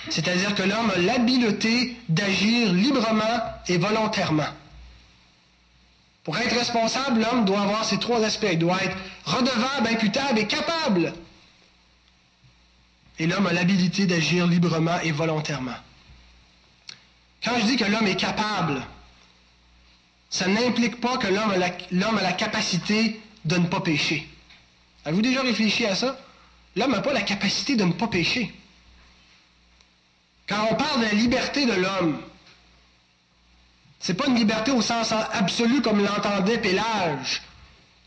C'est-à-dire que l'homme a l'habileté d'agir librement et volontairement. Pour être responsable, l'homme doit avoir ces trois aspects. Il doit être redevable, imputable et capable. et l'homme a l'habilité d'agir librement et volontairement. Quand je dis que l'homme est capable, ça n'implique pas que l'homme a, la capacité de ne pas pécher. Avez-vous déjà réfléchi à ça? L'homme n'a pas la capacité de ne pas pécher. Quand on parle de la liberté de l'homme, c'est pas une liberté au sens absolu comme l'entendait Pélage,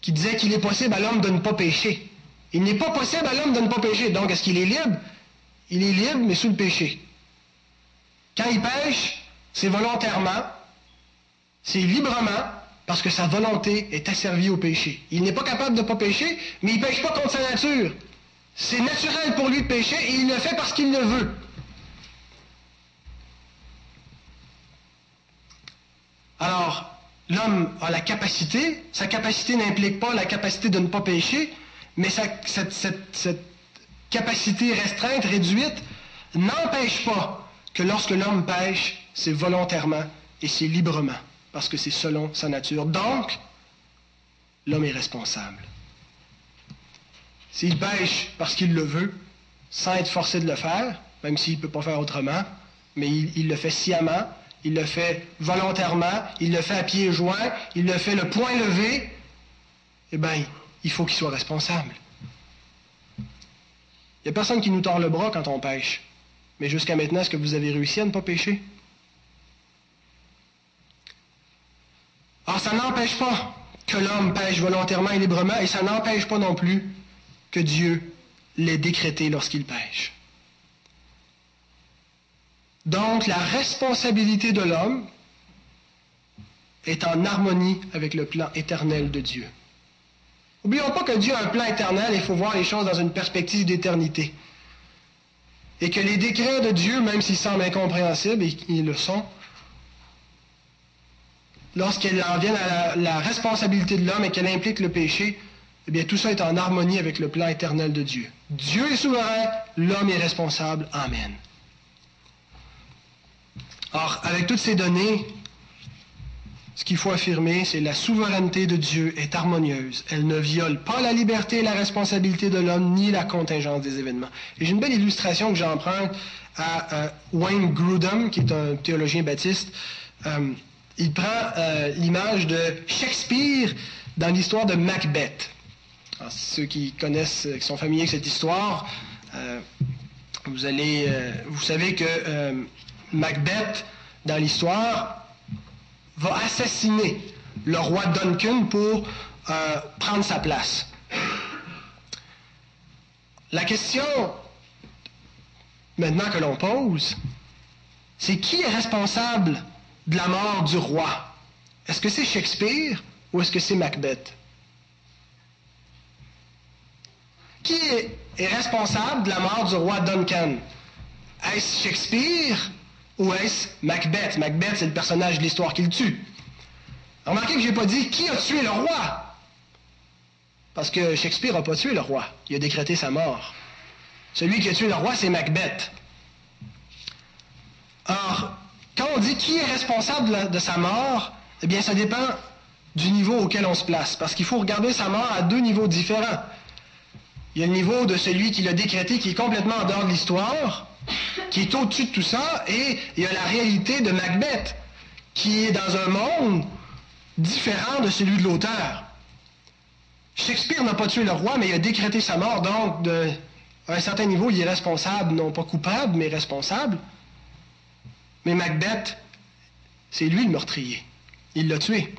qui disait qu'il est possible à l'homme de ne pas pécher. Il n'est pas possible à l'homme de ne pas pécher. Donc, est-ce qu'il est libre? Il est libre, mais sous le péché. Quand il pêche, c'est volontairement, c'est librement, parce que sa volonté est asservie au péché. Il n'est pas capable de ne pas pécher, mais il ne pêche pas contre sa nature. C'est naturel pour lui de pécher et il le fait parce qu'il le veut. Alors, l'homme a la capacité, sa capacité n'implique pas la capacité de ne pas pécher, mais cette, cette capacité restreinte, réduite, n'empêche pas que lorsque l'homme pêche, c'est volontairement et c'est librement, parce que c'est selon sa nature. Donc, l'homme est responsable. S'il pêche parce qu'il le veut, sans être forcé de le faire, même s'il ne peut pas faire autrement, mais il, le fait sciemment, il le fait volontairement, il le fait à pieds joints, il le fait le point levé, eh bien, il faut qu'il soit responsable. Il n'y a personne qui nous tord le bras quand on pêche. Mais jusqu'à maintenant, est-ce que vous avez réussi à ne pas pêcher? Alors, ça n'empêche pas que l'homme pêche volontairement et librement, et ça n'empêche pas non plus que Dieu l'ait décrété lorsqu'il pêche. Donc, la responsabilité de l'homme est en harmonie avec le plan éternel de Dieu. N'oublions pas que Dieu a un plan éternel et il faut voir les choses dans une perspective d'éternité. Et que les décrets de Dieu, même s'ils semblent incompréhensibles, et ils le sont, lorsqu'elles en viennent à la, responsabilité de l'homme et qu'elle implique le péché, eh bien tout ça est en harmonie avec le plan éternel de Dieu. Dieu est souverain, l'homme est responsable. Amen. Or, avec toutes ces données, ce qu'il faut affirmer, c'est la souveraineté de Dieu est harmonieuse. Elle ne viole pas la liberté et la responsabilité de l'homme, ni la contingence des événements. Et j'ai une belle illustration que j'emprunte à euh, Wayne Grudem, qui est un théologien baptiste. Euh, il prend euh, l'image de Shakespeare dans l'histoire de Macbeth. ceux qui connaissent, qui sont familiers avec cette histoire, vous allez, vous savez que Macbeth, dans l'histoire, va assassiner le roi Duncan pour euh, prendre sa place. La question maintenant que l'on pose, c'est qui est responsable de la mort du roi? Est-ce que c'est Shakespeare ou est-ce que c'est Macbeth? Qui est responsable de la mort du roi Duncan? Est-ce Shakespeare ou est-ce Macbeth? Macbeth, c'est le personnage de l'histoire qu'il tue. Remarquez que je n'ai pas dit qui a tué le roi? Parce que Shakespeare n'a pas tué le roi. Il a décrété sa mort. Celui qui a tué le roi, c'est Macbeth. Or, quand on dit qui est responsable de sa mort, eh bien, ça dépend du niveau auquel on se place. Parce qu'il faut regarder sa mort à deux niveaux différents. Il y a le niveau de celui qui l'a décrété, qui est complètement en dehors de l'histoire, qui est au-dessus de tout ça, et il y a la réalité de Macbeth, qui est dans un monde différent de celui de l'auteur. Shakespeare n'a pas tué le roi, mais il a décrété sa mort, donc, à un certain niveau, il est responsable, non pas coupable, mais responsable. Mais Macbeth, c'est lui le meurtrier. Il l'a tué.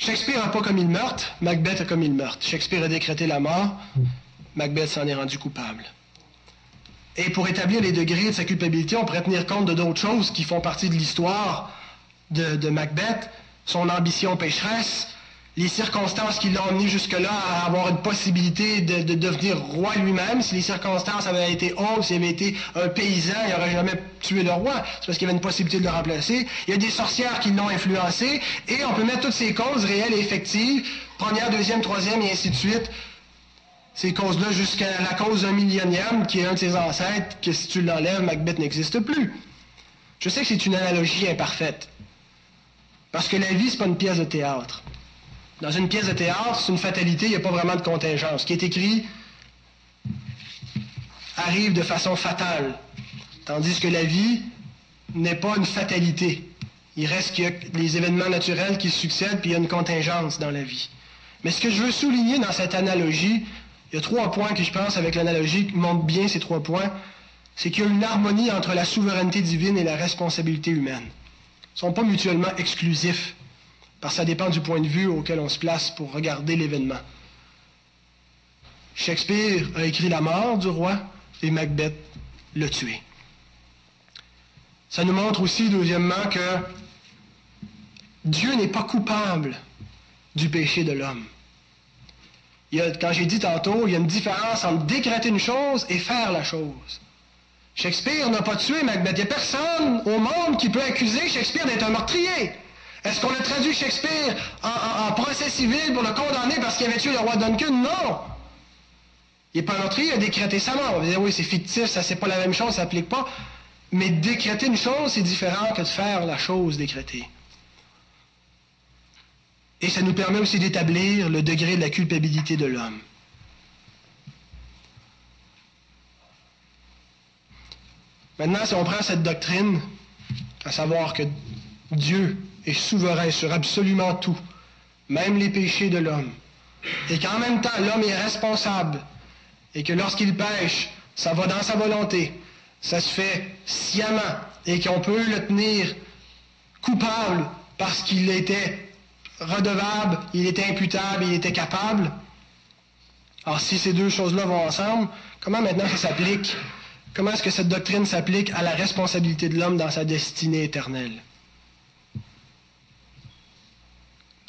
Shakespeare n'a pas commis le meurtre, Macbeth a commis le meurtre. Shakespeare a décrété la mort, Macbeth s'en est rendu coupable. Et pour établir les degrés de sa culpabilité, on pourrait tenir compte de d'autres choses qui font partie de l'histoire de, Macbeth, son ambition pécheresse, les circonstances qui l'ont amené jusque-là à avoir une possibilité de, devenir roi lui-même. Si les circonstances avaient été autres, s'il avait été un paysan, il n'aurait jamais tué le roi. C'est parce qu'il y avait une possibilité de le remplacer. Il y a des sorcières qui l'ont influencé. Et on peut mettre toutes ces causes réelles et effectives, première, deuxième, troisième, et ainsi de suite, ces causes-là jusqu'à la cause d'un millionième, qui est un de ses ancêtres, que si tu l'enlèves, Macbeth n'existe plus. Je sais que c'est une analogie imparfaite. Parce que la vie, c'est pas une pièce de théâtre. Dans une pièce de théâtre, c'est une fatalité, il n'y a pas vraiment de contingence. Ce qui est écrit arrive de façon fatale, tandis que la vie n'est pas une fatalité. Il reste qu'il y a les événements naturels qui succèdent, puis il y a une contingence dans la vie. Mais ce que je veux souligner dans cette analogie, il y a trois points que je pense avec l'analogie qui montrent bien ces trois points. C'est qu'il y a une harmonie entre la souveraineté divine et la responsabilité humaine. Ils ne sont pas mutuellement exclusifs, parce que ça dépend du point de vue auquel on se place pour regarder l'événement. Shakespeare a écrit la mort du roi et Macbeth l'a tué. Ça nous montre aussi, deuxièmement, que Dieu n'est pas coupable du péché de l'homme. quand j'ai dit tantôt, il y a une différence entre décréter une chose et faire la chose. Shakespeare n'a pas tué Macbeth. Il n'y a personne au monde qui peut accuser Shakespeare d'être un meurtrier. Est-ce qu'on a traduit Shakespeare en, procès civil pour le condamner parce qu'il avait tué le roi Duncan? Non! Il n'est pas meurtrier, il a décrété sa mort. On va dire, oui, c'est fictif, ça c'est pas la même chose, ça s'applique pas. Mais décréter une chose, c'est différent que de faire la chose décrétée. Et ça nous permet aussi d'établir le degré de la culpabilité de l'homme. Maintenant, si on prend cette doctrine, à savoir que Dieu est souverain sur absolument tout, même les péchés de l'homme, et qu'en même temps l'homme est responsable, et que lorsqu'il pêche, ça va dans sa volonté, ça se fait sciemment, et qu'on peut le tenir coupable parce qu'il était redevable, il était imputable, il était capable. Alors si ces deux choses-là vont ensemble, comment maintenant ça s'applique? Comment est-ce que cette doctrine s'applique à la responsabilité de l'homme dans sa destinée éternelle?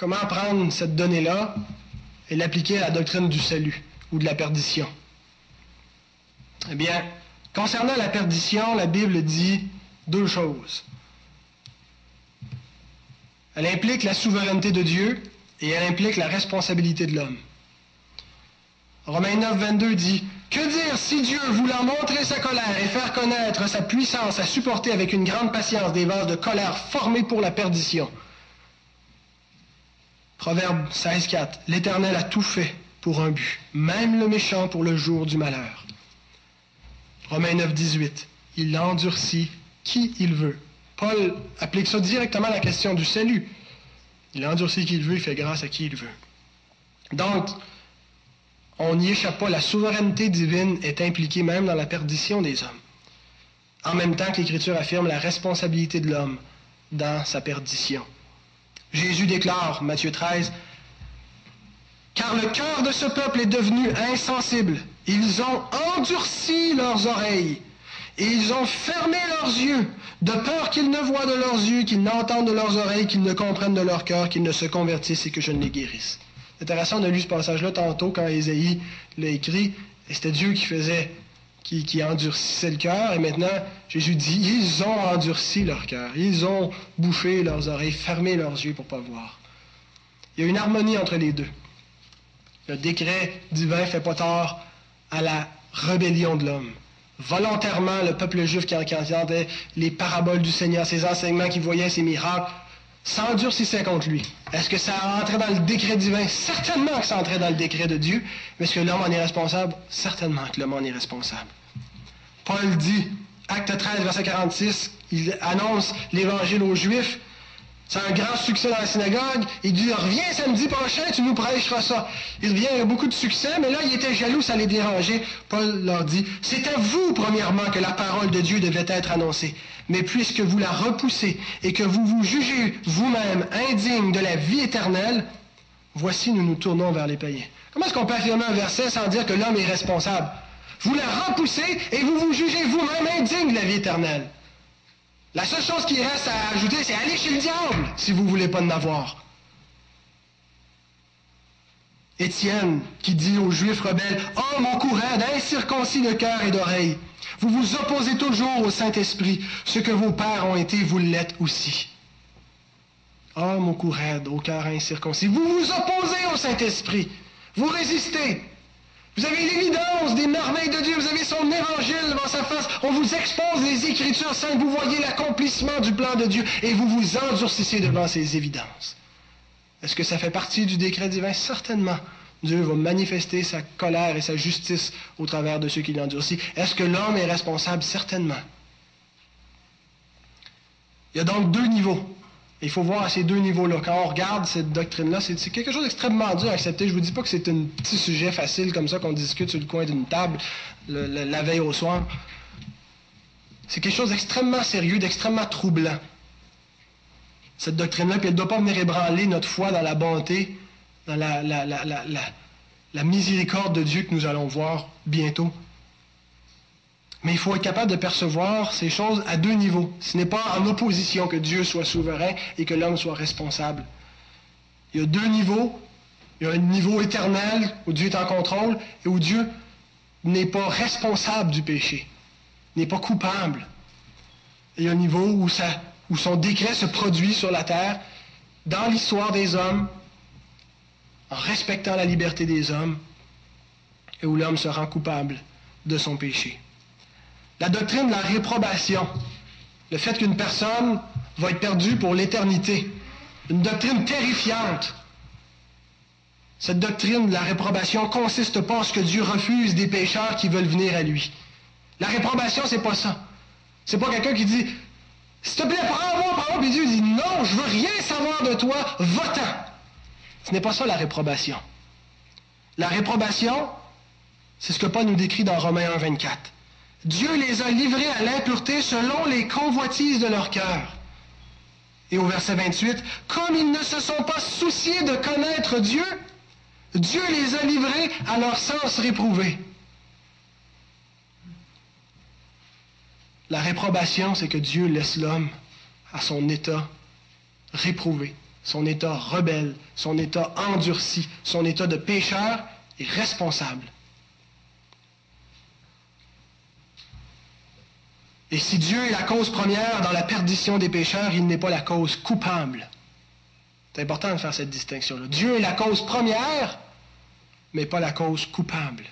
Comment prendre cette donnée-là et l'appliquer à la doctrine du salut ou de la perdition? Eh bien, concernant la perdition, la Bible dit deux choses. Elle implique la souveraineté de Dieu et elle implique la responsabilité de l'homme. Romains 9, 22 dit, Que dire si Dieu, voulant montrer sa colère et faire connaître sa puissance à supporter avec une grande patience des vases de colère formés pour la perdition? Proverbe 16, 4, L'Éternel a tout fait pour un but, même le méchant pour le jour du malheur. Romains 9, 18, Il endurcit qui il veut Paul applique ça directement à la question du salut. Il endurcit qui il veut, il fait grâce à qui il veut. Donc, on n'y échappe pas. La souveraineté divine est impliquée même dans la perdition des hommes. En même temps que l'Écriture affirme la responsabilité de l'homme dans sa perdition. Jésus déclare, Matthieu 13, Car le cœur de ce peuple est devenu insensible. Ils ont endurci leurs oreilles et ils ont fermé leurs yeux, de peur qu'ils ne voient de leurs yeux, qu'ils n'entendent de leurs oreilles, qu'ils ne comprennent de leur cœur, qu'ils ne se convertissent et que je ne les guérisse. C'est intéressant, on a ce passage-là tantôt quand Ésaïe l'a écrit, et c'était Dieu qui faisait, qui, qui endurcissait le cœur, et maintenant Jésus dit, ils ont endurci leur cœur, ils ont bouché leurs oreilles, fermé leurs yeux pour ne pas voir. Il y a une harmonie entre les deux. Le décret divin fait pas tort à la rébellion de l'homme volontairement le peuple juif qui, entendait les paraboles du Seigneur, ses enseignements, qui voyait ses miracles, s'endurcissait contre lui. Est-ce que ça entrait dans le décret divin? Certainement que ça entrait dans le décret de Dieu. Mais est-ce que l'homme en est responsable? Certainement que l'homme en est responsable. Paul dit, acte 13, verset 46, il annonce l'évangile aux Juifs. C'est un grand succès dans la synagogue. Il dit, reviens samedi prochain, tu nous prêcheras ça. Il revient avec beaucoup de succès, mais là, il était jaloux, ça les dérangeait. Paul leur dit, c'est à vous, premièrement, que la parole de Dieu devait être annoncée. Mais puisque vous la repoussez et que vous vous jugez vous-même indigne de la vie éternelle, voici, nous nous tournons vers les païens. Comment est-ce qu'on peut affirmer un verset sans dire que l'homme est responsable? Vous la repoussez et vous vous jugez vous-même indigne de la vie éternelle. La seule chose qui reste à ajouter, c'est aller chez le diable si vous ne voulez pas en avoir. Étienne qui dit aux Juifs rebelles, Homme en courant, incirconcis de cœur et d'oreille, vous vous opposez toujours au Saint-Esprit, ce que vos pères ont été, vous l'êtes aussi. Homme au courant, au cœur incirconcis, vous vous opposez au Saint-Esprit, vous résistez. Vous avez l'évidence des merveilles de Dieu, vous avez son évangile devant sa face, on vous expose les Écritures saintes, vous voyez l'accomplissement du plan de Dieu et vous vous endurcissez devant ces évidences. Est-ce que ça fait partie du décret divin? Certainement. Dieu va manifester sa colère et sa justice au travers de ceux qui l'endurcissent. Est-ce que l'homme est responsable? Certainement. Il y a donc deux niveaux. Il faut voir à ces deux niveaux-là. Quand on regarde cette doctrine-là, c'est quelque chose d'extrêmement dur à accepter. Je ne vous dis pas que c'est un petit sujet facile comme ça qu'on discute sur le coin d'une table la veille au soir. C'est quelque chose d'extrêmement sérieux, d'extrêmement troublant. Cette doctrine-là, puis elle ne doit pas venir ébranler notre foi dans la bonté, dans la, la miséricorde de Dieu que nous allons voir bientôt. Mais il faut être capable de percevoir ces choses à deux niveaux. Ce n'est pas en opposition que Dieu soit souverain et que l'homme soit responsable. Il y a deux niveaux. Il y a un niveau éternel où Dieu est en contrôle et où Dieu n'est pas responsable du péché, n'est pas coupable. Et il y a un niveau où, son décret se produit sur la terre, dans l'histoire des hommes, en respectant la liberté des hommes, et où l'homme se rend coupable de son péché. La doctrine de la réprobation, le fait qu'une personne va être perdue pour l'éternité, une doctrine terrifiante. Cette doctrine de la réprobation consiste pas en ce que Dieu refuse des pécheurs qui veulent venir à lui. La réprobation, c'est pas ça. C'est pas quelqu'un qui dit S'il te plaît, prends-moi, prends-moi, puis Dieu dit Non, je veux rien savoir de toi, va-t'en. Ce n'est pas ça la réprobation. La réprobation, c'est ce que Paul nous décrit dans Romains 1, 24. Dieu les a livrés à l'impureté selon les convoitises de leur cœur. Et au verset 28, comme ils ne se sont pas souciés de connaître Dieu, Dieu les a livrés à leur sens réprouvé. La réprobation, c'est que Dieu laisse l'homme à son état réprouvé, son état rebelle, son état endurci, son état de pécheur et responsable. Et si Dieu est la cause première dans la perdition des pécheurs, il n'est pas la cause coupable. C'est important de faire cette distinction-là. Dieu est la cause première, mais pas la cause coupable.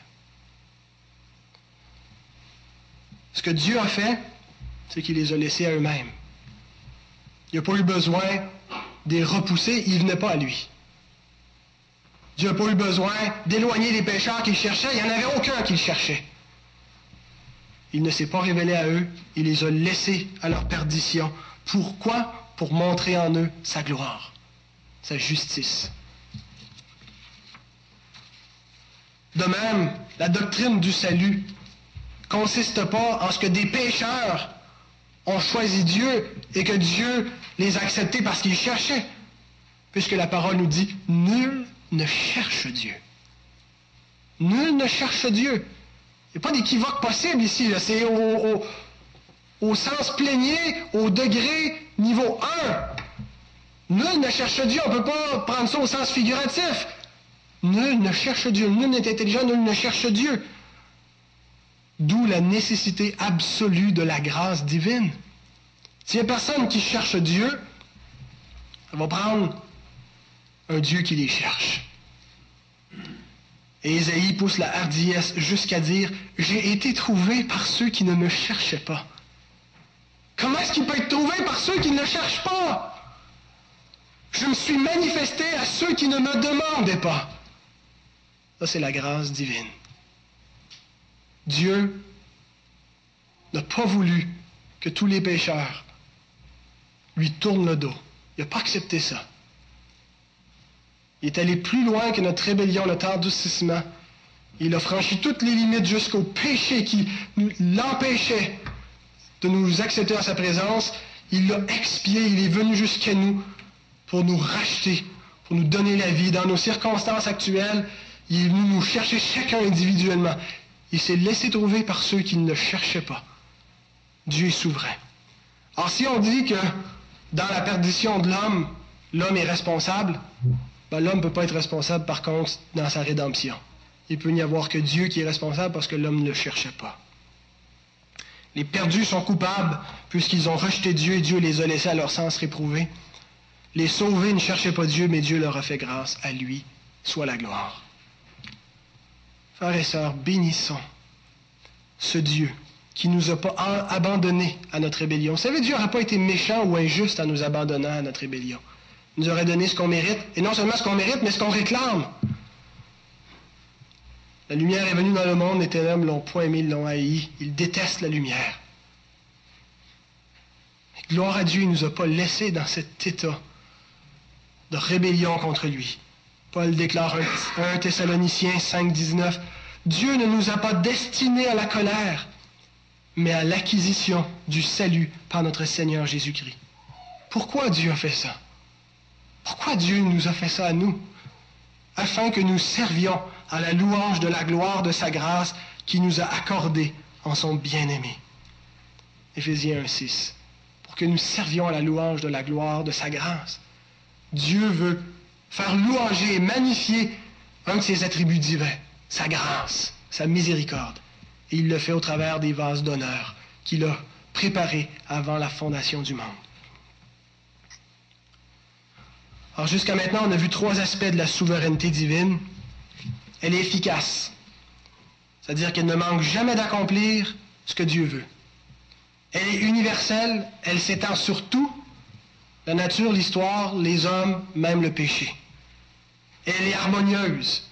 Ce que Dieu a fait, c'est qu'il les a laissés à eux-mêmes. Il n'a pas eu besoin de les repousser, ils ne venaient pas à lui. Dieu n'a pas eu besoin d'éloigner les pécheurs qu'il cherchait, il n'y en avait aucun qu'il cherchait. Il ne s'est pas révélé à eux, il les a laissés à leur perdition. Pourquoi? Pour montrer en eux sa gloire, sa justice. De même, la doctrine du salut consiste pas en ce que des pécheurs ont choisi Dieu et que Dieu les a acceptés parce qu'ils cherchaient, puisque la parole nous dit, nul ne cherche Dieu. Nul ne cherche Dieu. Il n'y a pas d'équivoque possible ici. C'est au, sens plénier, au degré niveau 1. Nul ne cherche Dieu. On ne peut pas prendre ça au sens figuratif. Nul ne cherche Dieu. Nul n'est intelligent. Nul ne cherche Dieu. D'où la nécessité absolue de la grâce divine. S'il n'y a personne qui cherche Dieu, elle va prendre un Dieu qui les cherche. Et Isaïe pousse la hardiesse jusqu'à dire, j'ai été trouvé par ceux qui ne me cherchaient pas. Comment est-ce qu'il peut être trouvé par ceux qui ne le cherchent pas? Je me suis manifesté à ceux qui ne me demandaient pas. Ça, c'est la grâce divine. Dieu n'a pas voulu que tous les pécheurs lui tournent le dos. Il n'a pas accepté ça. Il est allé plus loin que notre rébellion, notre endurcissement. Il a franchi toutes les limites jusqu'au péché qui l'empêchait de nous accepter en sa présence. Il l'a expié, il est venu jusqu'à nous pour nous racheter, pour nous donner la vie. Dans nos circonstances actuelles, il est venu nous chercher chacun individuellement. Il s'est laissé trouver par ceux qui ne le cherchaient pas. Dieu est souverain. Alors si on dit que dans la perdition de l'homme, l'homme est responsable, ben, l'homme ne peut pas être responsable, par contre, dans sa rédemption. Il peut n'y avoir que Dieu qui est responsable parce que l'homme ne le cherchait pas. Les perdus sont coupables puisqu'ils ont rejeté Dieu et Dieu les a laissés à leur sens réprouvé. Les sauvés ne cherchaient pas Dieu, mais Dieu leur a fait grâce. À lui soit la gloire. Frères et sœurs, bénissons ce Dieu qui ne nous a pas abandonnés à notre rébellion. Vous savez, Dieu n'aurait pas été méchant ou injuste en nous abandonnant à notre rébellion nous aurait donné ce qu'on mérite, et non seulement ce qu'on mérite, mais ce qu'on réclame. La lumière est venue dans le monde, les ténèbres l'ont point aimé, l'ont haï. Ils détestent la lumière. gloire à Dieu, il ne nous a pas laissés dans cet état de rébellion contre lui. Paul déclare 1 Thessaloniciens 5, 19, Dieu ne nous a pas destinés à la colère, mais à l'acquisition du salut par notre Seigneur Jésus-Christ. Pourquoi Dieu a fait ça? Pourquoi Dieu nous a fait ça à nous? Afin que nous servions à la louange de la gloire de sa grâce qui nous a accordé en son bien-aimé. Éphésiens 1, 6. Pour que nous servions à la louange de la gloire de sa grâce. Dieu veut faire louanger et magnifier un de ses attributs divins, sa grâce, sa miséricorde. Et il le fait au travers des vases d'honneur qu'il a préparés avant la fondation du monde. Alors jusqu'à maintenant, on a vu trois aspects de la souveraineté divine. Elle est efficace, c'est-à-dire qu'elle ne manque jamais d'accomplir ce que Dieu veut. Elle est universelle, elle s'étend sur tout, la nature, l'histoire, les hommes, même le péché. Elle est harmonieuse.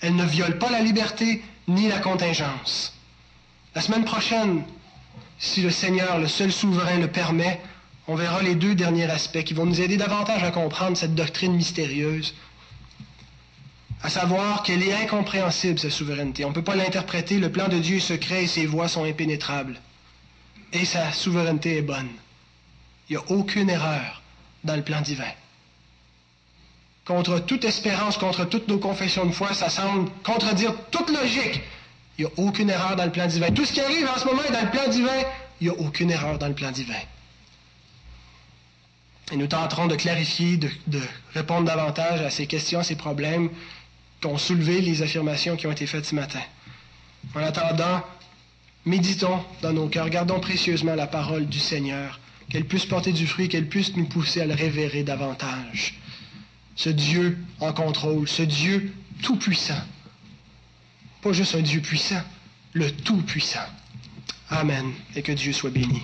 Elle ne viole pas la liberté ni la contingence. La semaine prochaine, si le Seigneur, le seul souverain, le permet, on verra les deux derniers aspects qui vont nous aider davantage à comprendre cette doctrine mystérieuse, à savoir qu'elle est incompréhensible, sa souveraineté. On ne peut pas l'interpréter, le plan de Dieu est secret et ses voies sont impénétrables. Et sa souveraineté est bonne. Il n'y a aucune erreur dans le plan divin. Contre toute espérance, contre toutes nos confessions de foi, ça semble contredire toute logique. Il n'y a aucune erreur dans le plan divin. Tout ce qui arrive en ce moment est dans le plan divin. Il n'y a aucune erreur dans le plan divin. Et nous tenterons de clarifier, de, répondre davantage à ces questions, ces problèmes qu'ont soulevé les affirmations qui ont été faites ce matin. En attendant, méditons dans nos cœurs, gardons précieusement la parole du Seigneur qu'elle puisse porter du fruit, qu'elle puisse nous pousser à le révérer davantage. Ce Dieu en contrôle, ce Dieu tout-puissant. Pas juste un Dieu puissant, le tout-puissant. Amen. Et que Dieu soit béni.